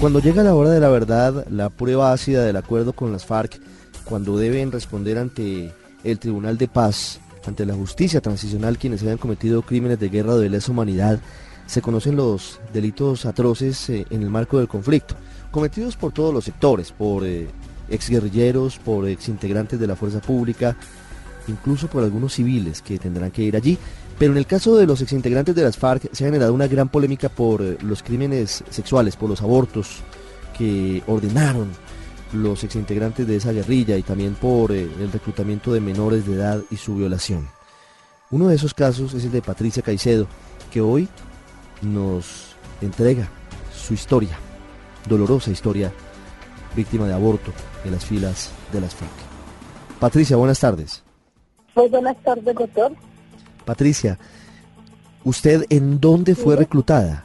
Cuando llega la hora de la verdad, la prueba ácida del acuerdo con las FARC, cuando deben responder ante el Tribunal de Paz, ante la justicia transicional quienes hayan cometido crímenes de guerra o de lesa humanidad, se conocen los delitos atroces eh, en el marco del conflicto, cometidos por todos los sectores, por eh, exguerrilleros, por exintegrantes de la fuerza pública, incluso por algunos civiles que tendrán que ir allí. Pero en el caso de los exintegrantes de las FARC se ha generado una gran polémica por eh, los crímenes sexuales, por los abortos que ordenaron los exintegrantes de esa guerrilla y también por eh, el reclutamiento de menores de edad y su violación. Uno de esos casos es el de Patricia Caicedo, que hoy nos entrega su historia, dolorosa historia, víctima de aborto en las filas de las FARC. Patricia, buenas tardes. Muy buenas tardes, doctor. Patricia, ¿usted en dónde fue reclutada?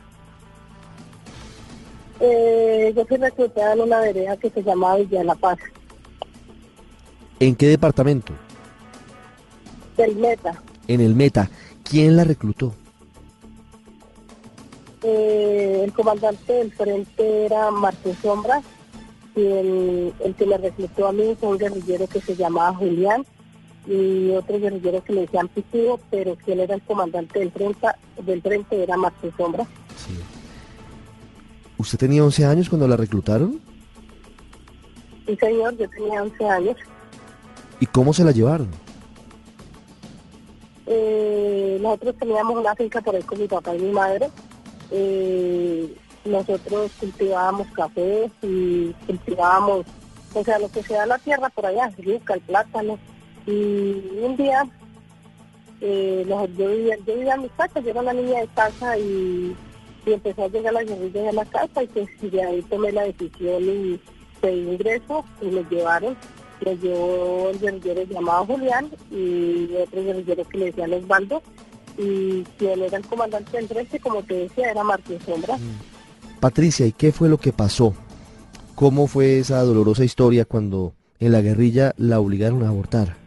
Eh, yo fui reclutada en una vereda que se llama Villa La Paz, ¿En qué departamento? del Meta. En el Meta. ¿Quién la reclutó? Eh, el comandante del frente era Martín Sombra y el, el que me reclutó a mí fue un guerrillero que se llamaba Julián y otro guerrillero que le decían Pitivo, pero quien era el comandante del frente, del frente era Martín Sombra. Sí. ¿Usted tenía 11 años cuando la reclutaron? Sí, señor, yo tenía 11 años. ¿Y cómo se la llevaron? Eh, nosotros teníamos una finca por ahí con mi papá y mi madre. Eh, nosotros cultivábamos café y cultivábamos, o sea, lo que se da en la tierra por allá, yuca, el plátano. Y un día, eh, yo, vivía, yo vivía en mi casa, yo era una niña de casa y, y empezó a llegar la guerrilla a la casa y pues de ahí tomé la decisión y pedí ingreso y me llevaron. Me llevó el guerrillero llamado Julián y otro guerrillero que le decían Osvaldo y quien era el comandante del frente, como te decía, era Martín Sombra. Patricia, ¿y qué fue lo que pasó? ¿Cómo fue esa dolorosa historia cuando en la guerrilla la obligaron a abortar?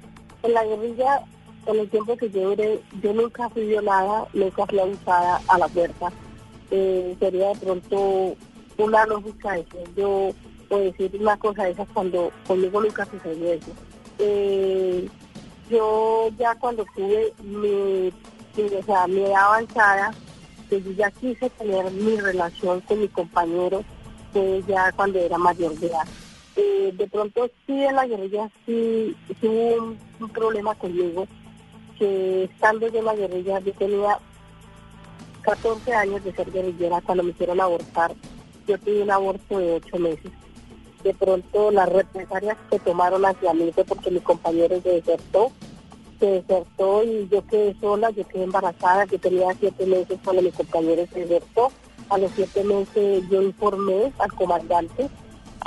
En la guerrilla, en el tiempo que yo duré, yo nunca fui violada, nunca fui abusada a la fuerza. Eh, sería de pronto una lógica de que yo puedo decir una cosa de esas cuando conmigo nunca sucedió eso. Eh, yo ya cuando tuve mi, o sea, mi edad avanzada, que yo ya quise tener mi relación con mi compañero, fue ya cuando era mayor de edad. Eh, de pronto sí en la guerrilla sí, sí hubo un, problema conmigo, que estando yo en la guerrilla yo tenía 14 años de ser guerrillera cuando me hicieron abortar. Yo tuve un aborto de 8 meses. De pronto las represalias que tomaron hacia mí fue porque mi compañero se desertó. Se desertó y yo quedé sola, yo quedé embarazada, yo tenía 7 meses cuando mi compañero se desertó. A los 7 meses yo informé al comandante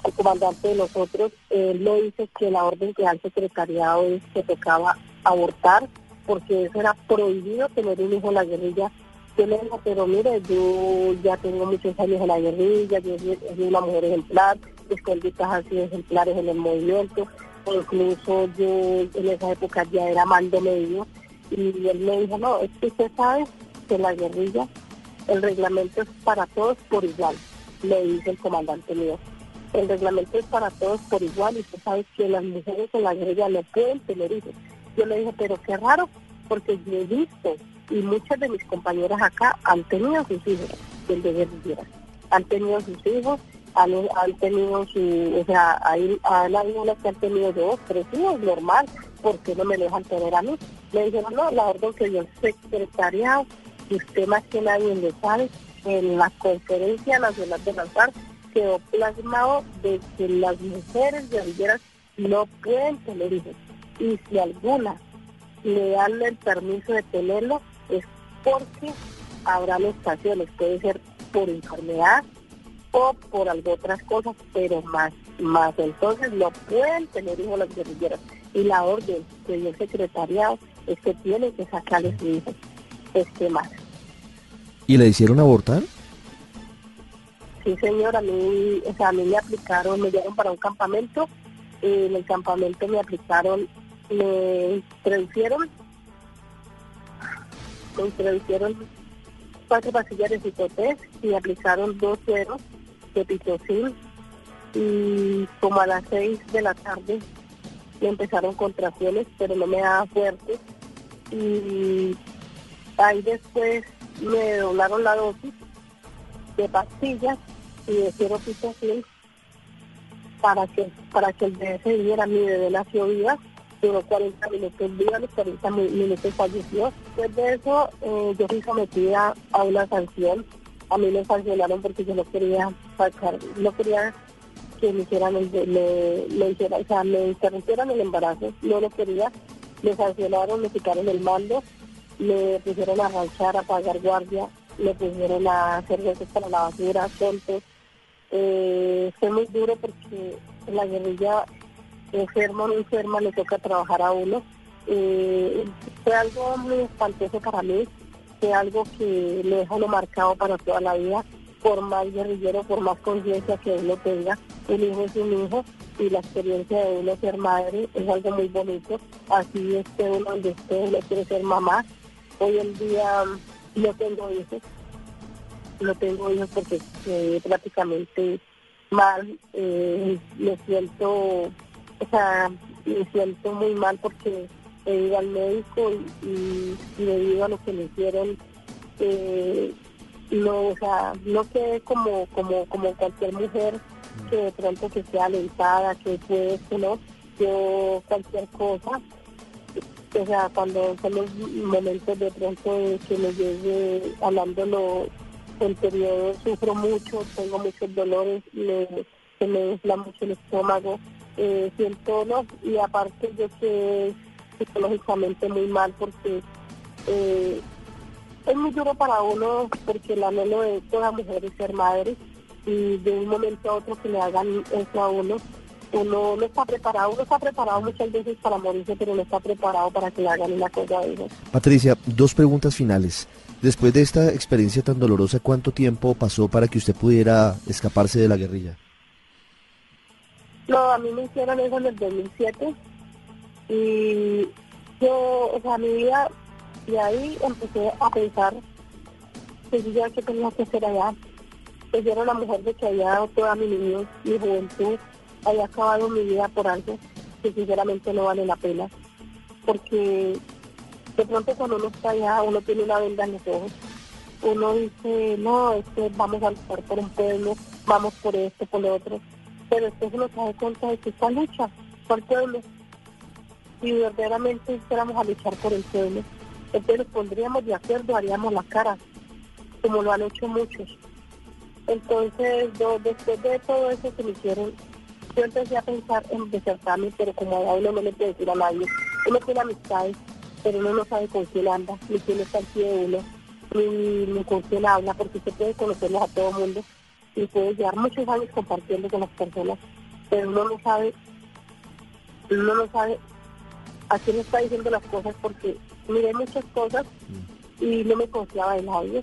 al comandante de nosotros, él me dice que la orden que da el secretariado es que tocaba abortar, porque eso era prohibido tener un hijo en la guerrilla. Yo le digo, pero mire, yo ya tengo muchos años en la guerrilla, yo soy una mujer ejemplar, mis conductas han sido ejemplares en el movimiento, incluso yo en esa época ya era mando medio, y él me dijo, no, es que usted sabe que la guerrilla el reglamento es para todos por igual, le dice el comandante mío. El reglamento es para todos por igual y usted sabe que las mujeres en la guerrilla no pueden tener hijos. Yo le dije, pero qué raro, porque yo he visto y muchas de mis compañeras acá han tenido sus hijos desde guerrilleras. Han tenido sus hijos, han, han tenido su, o sea, hay, han que han tenido dos, tres hijos, normal, ¿por qué no me dejan tener a mí? Le dijeron, no, la orden que el secretariado, y usted más que nadie lo sabe, en la conferencia nacional de las FARC quedó plasmado de que las mujeres guerrilleras no pueden tener hijos. Y si alguna le dan el permiso de tenerlo, es porque habrá estaciones, puede ser por enfermedad o por algo otras cosas, pero más, más entonces no pueden tener hijos las guerrilleras. Y la orden que el secretariado es que tienen que sacarles su hijo. Es que más. ¿Y le hicieron abortar? Sí, señor, a mí, o sea, a mí me aplicaron, me llevaron para un campamento, y en el campamento me aplicaron, me introducieron, me introducieron cuatro pastillas de citotest y me aplicaron dos sueros de pitocin y como a las 6 de la tarde me empezaron contracciones, pero no me daba fuerte. Y ahí después me doblaron la dosis de pastillas y de cero pitocin para que para que el bebé se viera, mi bebé nació viva, duró 40 minutos viva, los 40 minutos falleció. Después de eso eh, yo fui sometida a una sanción, a mí me sancionaron porque yo no quería sacar, no quería que me hicieran el, me, hiciera, o sea, me interrumpieran el embarazo, no lo quería, me sancionaron, me quitaron el mando, me pusieron a ranchar, a pagar guardia, me pusieron a hacer veces para la basura, tontos, eh, fue muy duro porque la guerrilla enferma o no enferma le toca trabajar a uno. Eh, fue algo muy espantoso para mí, fue algo que me deja lo marcado para toda la vida, por más guerrillero, por más conciencia que uno tenga, un hijo es un hijo y la experiencia de uno ser madre es algo muy bonito, así esté uno donde esté, uno quiere ser mamá. Hoy en día no tengo hijos, no tengo hijos porque eh, prácticamente mal, eh, me siento, o sea, me siento muy mal porque he ido al médico y, debido a lo que me hicieron, eh, no, o sea, no quedé como, como, como cualquier mujer que de pronto que sea alentada, que puede, no, yo cualquier cosa, o sea, cuando son los momentos de pronto que me llegue hablándolo el periodo sufro mucho, tengo muchos dolores, me, se me infla mucho el estómago, eh, siento, ¿no? Y aparte yo que psicológicamente muy mal porque eh, es muy duro para uno porque el anhelo de toda mujer es ser madre y de un momento a otro que le hagan eso a uno, uno no está preparado, uno está preparado muchas veces para morirse, pero no está preparado para que le hagan una cosa de eso. Patricia, dos preguntas finales. Después de esta experiencia tan dolorosa, ¿cuánto tiempo pasó para que usted pudiera escaparse de la guerrilla? No, a mí me hicieron eso en el 2007 y yo, o sea, mi vida, y ahí empecé a pensar que yo ya que tenía que hacer allá. Que yo era una mujer de que había dado toda mi niñez, mi juventud, había acabado mi vida por algo que sinceramente no vale la pena. Porque de pronto cuando uno está allá, uno tiene una venda en los ojos. Uno dice, no, es que vamos a luchar por un pueblo, vamos por esto, por lo otro. Pero después uno se da cuenta de que esta lucha por el pueblo. Si verdaderamente fuéramos a luchar por el pueblo, entonces nos pondríamos de acuerdo, haríamos la cara, como lo han hecho muchos. Entonces, después de todo eso que me hicieron, yo empecé a pensar en desertarme, pero como a uno no le puede decir a nadie, uno tiene amistades pero uno no sabe con quién anda, ni quién está al pie de uno, ni, con quién habla, porque usted puede conocerlos a todo el mundo y puede llevar muchos años compartiendo con las personas, pero uno no sabe, uno no sabe a quién está diciendo las cosas porque miré muchas cosas y no me confiaba de nadie.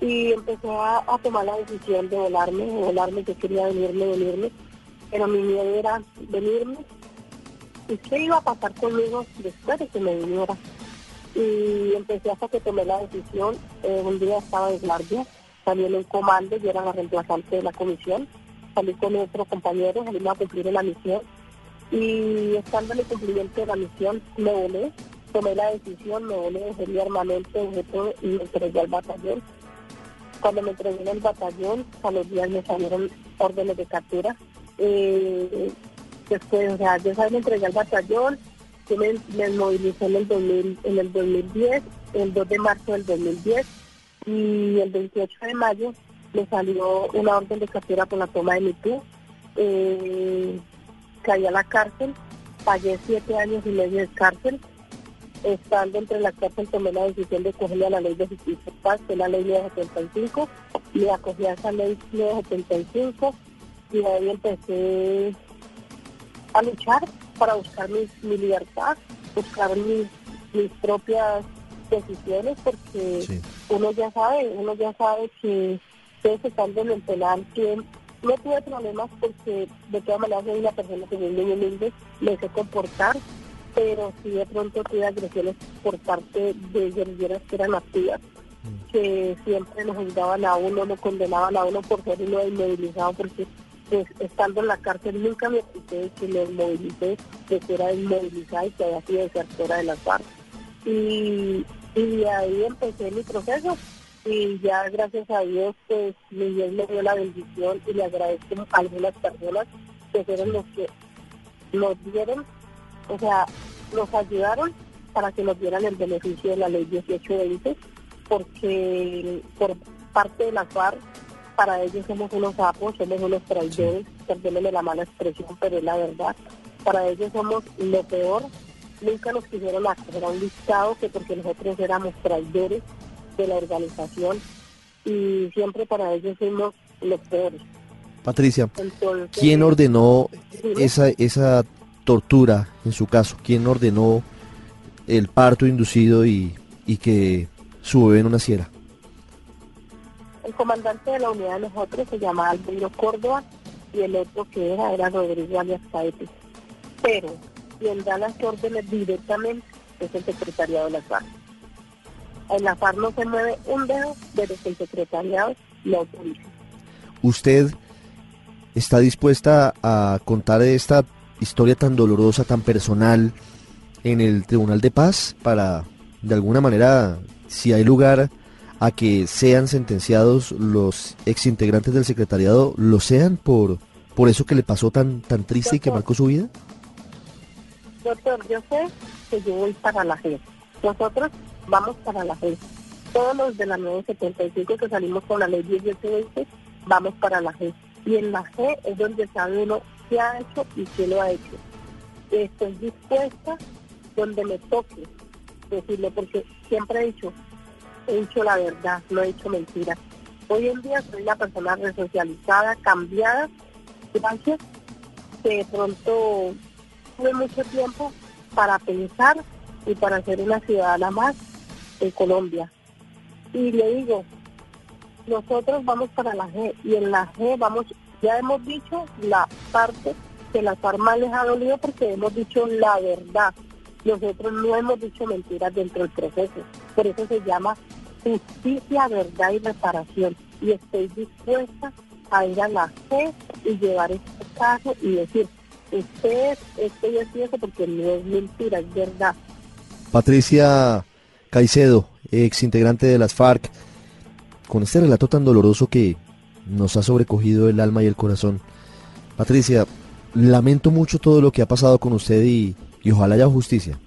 Y empecé a, tomar la decisión de volarme, de volarme, yo quería venirme, venirme, pero mi miedo era venirme y qué iba a pasar conmigo después de que me viniera. Y empecé hasta que tomé la decisión, eh, un día estaba de guardia, salí en un comando, yo era la reemplazante de la comisión, salí con otro compañero, salimos a cumplir la misión y estando en el cumplimiento de la misión me volé, tomé la decisión, me volé, dejé mi armamento, todo y me entregué al batallón. Cuando me entregué en el batallón, a los días me salieron órdenes de captura. Eh, después, o sea, yo me entregué al batallón, yo me, me movilicé en el, 2000, en el 2010, el 2 de marzo del 2010, y el 28 de mayo me salió una orden de captura por la toma de mi eh, caí a la cárcel, pagué siete años y medio de cárcel, estando entre la cárcel tomé la decisión de cogerle a la ley de justicia paz, que es la ley 975, y acogí a esa ley 975, y ahí empecé a luchar para buscar mi, libertad, buscar mis, mis propias decisiones, porque uno ya sabe, uno ya sabe que ustedes estando en el penal, que no tuve problemas porque de todas maneras soy una persona que es muy humilde, me sé comportar, pero sí de pronto tuve agresiones por parte de guerrilleras que eran activas que siempre nos juzgaban a uno, nos condenaban a uno por ser uno inmovilizado, porque estando en la cárcel nunca me quité de que me movilicé, de que era inmovilizada y que había sido desertora de las FARC. Y, y ahí empecé mi proceso y ya gracias a Dios pues mi Dios me dio la bendición y le agradezco a algunas personas que fueron los que nos dieron, o sea, nos ayudaron para que nos dieran el beneficio de la ley 1820, porque por parte de la FARC, para ellos somos unos sapos, somos unos traidores, perdónenme la mala expresión, pero es la verdad. Para ellos somos lo peor. Nunca nos quisieron hacer a un listado que porque nosotros éramos traidores de la organización y siempre para ellos fuimos los peores. Patricia, ¿quién ordenó esa, esa tortura en su caso? ¿Quién ordenó el parto inducido y, y que su bebé no naciera? El comandante de la unidad de nosotros se llamaba Albeiro Córdoba y el otro que era era Rodrigo Alias Caete. Pero quien da las órdenes directamente es el secretariado de la FARC. En la FARC no se mueve un dedo desde que el secretariado lo autoriza. ¿Usted está dispuesta a contar esta historia tan dolorosa, tan personal en el Tribunal de Paz para, de alguna manera, si hay lugar a que sean sentenciados los exintegrantes del secretariado, lo sean por, por eso que le pasó tan, tan triste y que marcó su vida? Doctor, yo sé que yo voy para la G. Nosotros vamos para la G. Todos los de la 975 que salimos con la ley 1820, vamos para la G. Y en la G es donde sabe uno qué ha hecho y qué lo ha hecho. Estoy dispuesta donde me toque decirle, porque siempre he dicho, he dicho la verdad, no he dicho mentiras. Hoy en día soy una persona resocializada, cambiada, gracias, que de pronto tuve mucho tiempo para pensar y para ser una ciudadana más en Colombia. Y le digo, nosotros vamos para la G y en la G vamos, ya hemos dicho la parte que las armas les ha dolido porque hemos dicho la verdad. Nosotros no hemos dicho mentiras dentro del proceso. Por eso se llama justicia, verdad y reparación. Y estoy dispuesta a ir a la G y llevar este caso y decir, ustedes, esto y esto porque no es mentira, es verdad. Patricia Caicedo, ex integrante de las FARC, con este relato tan doloroso que nos ha sobrecogido el alma y el corazón. Patricia, lamento mucho todo lo que ha pasado con usted y, y ojalá haya justicia.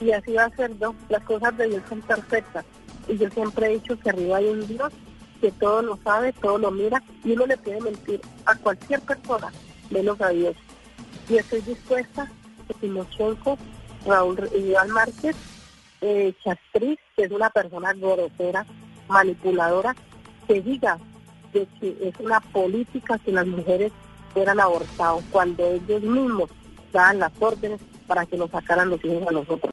Y así va a ser, ¿no? Las cosas de Dios son perfectas. Y yo siempre he dicho que arriba hay un Dios que todo lo sabe, todo lo mira, y uno le puede mentir a cualquier persona, menos a Dios. Y estoy dispuesta que Timochenko, Raúl Iván Márquez, eh, Chastriz, que es una persona grosera, manipuladora, que diga que es una política que las mujeres fueran abortadas cuando ellos mismos daban las órdenes para que nos sacaran los hijos a nosotros.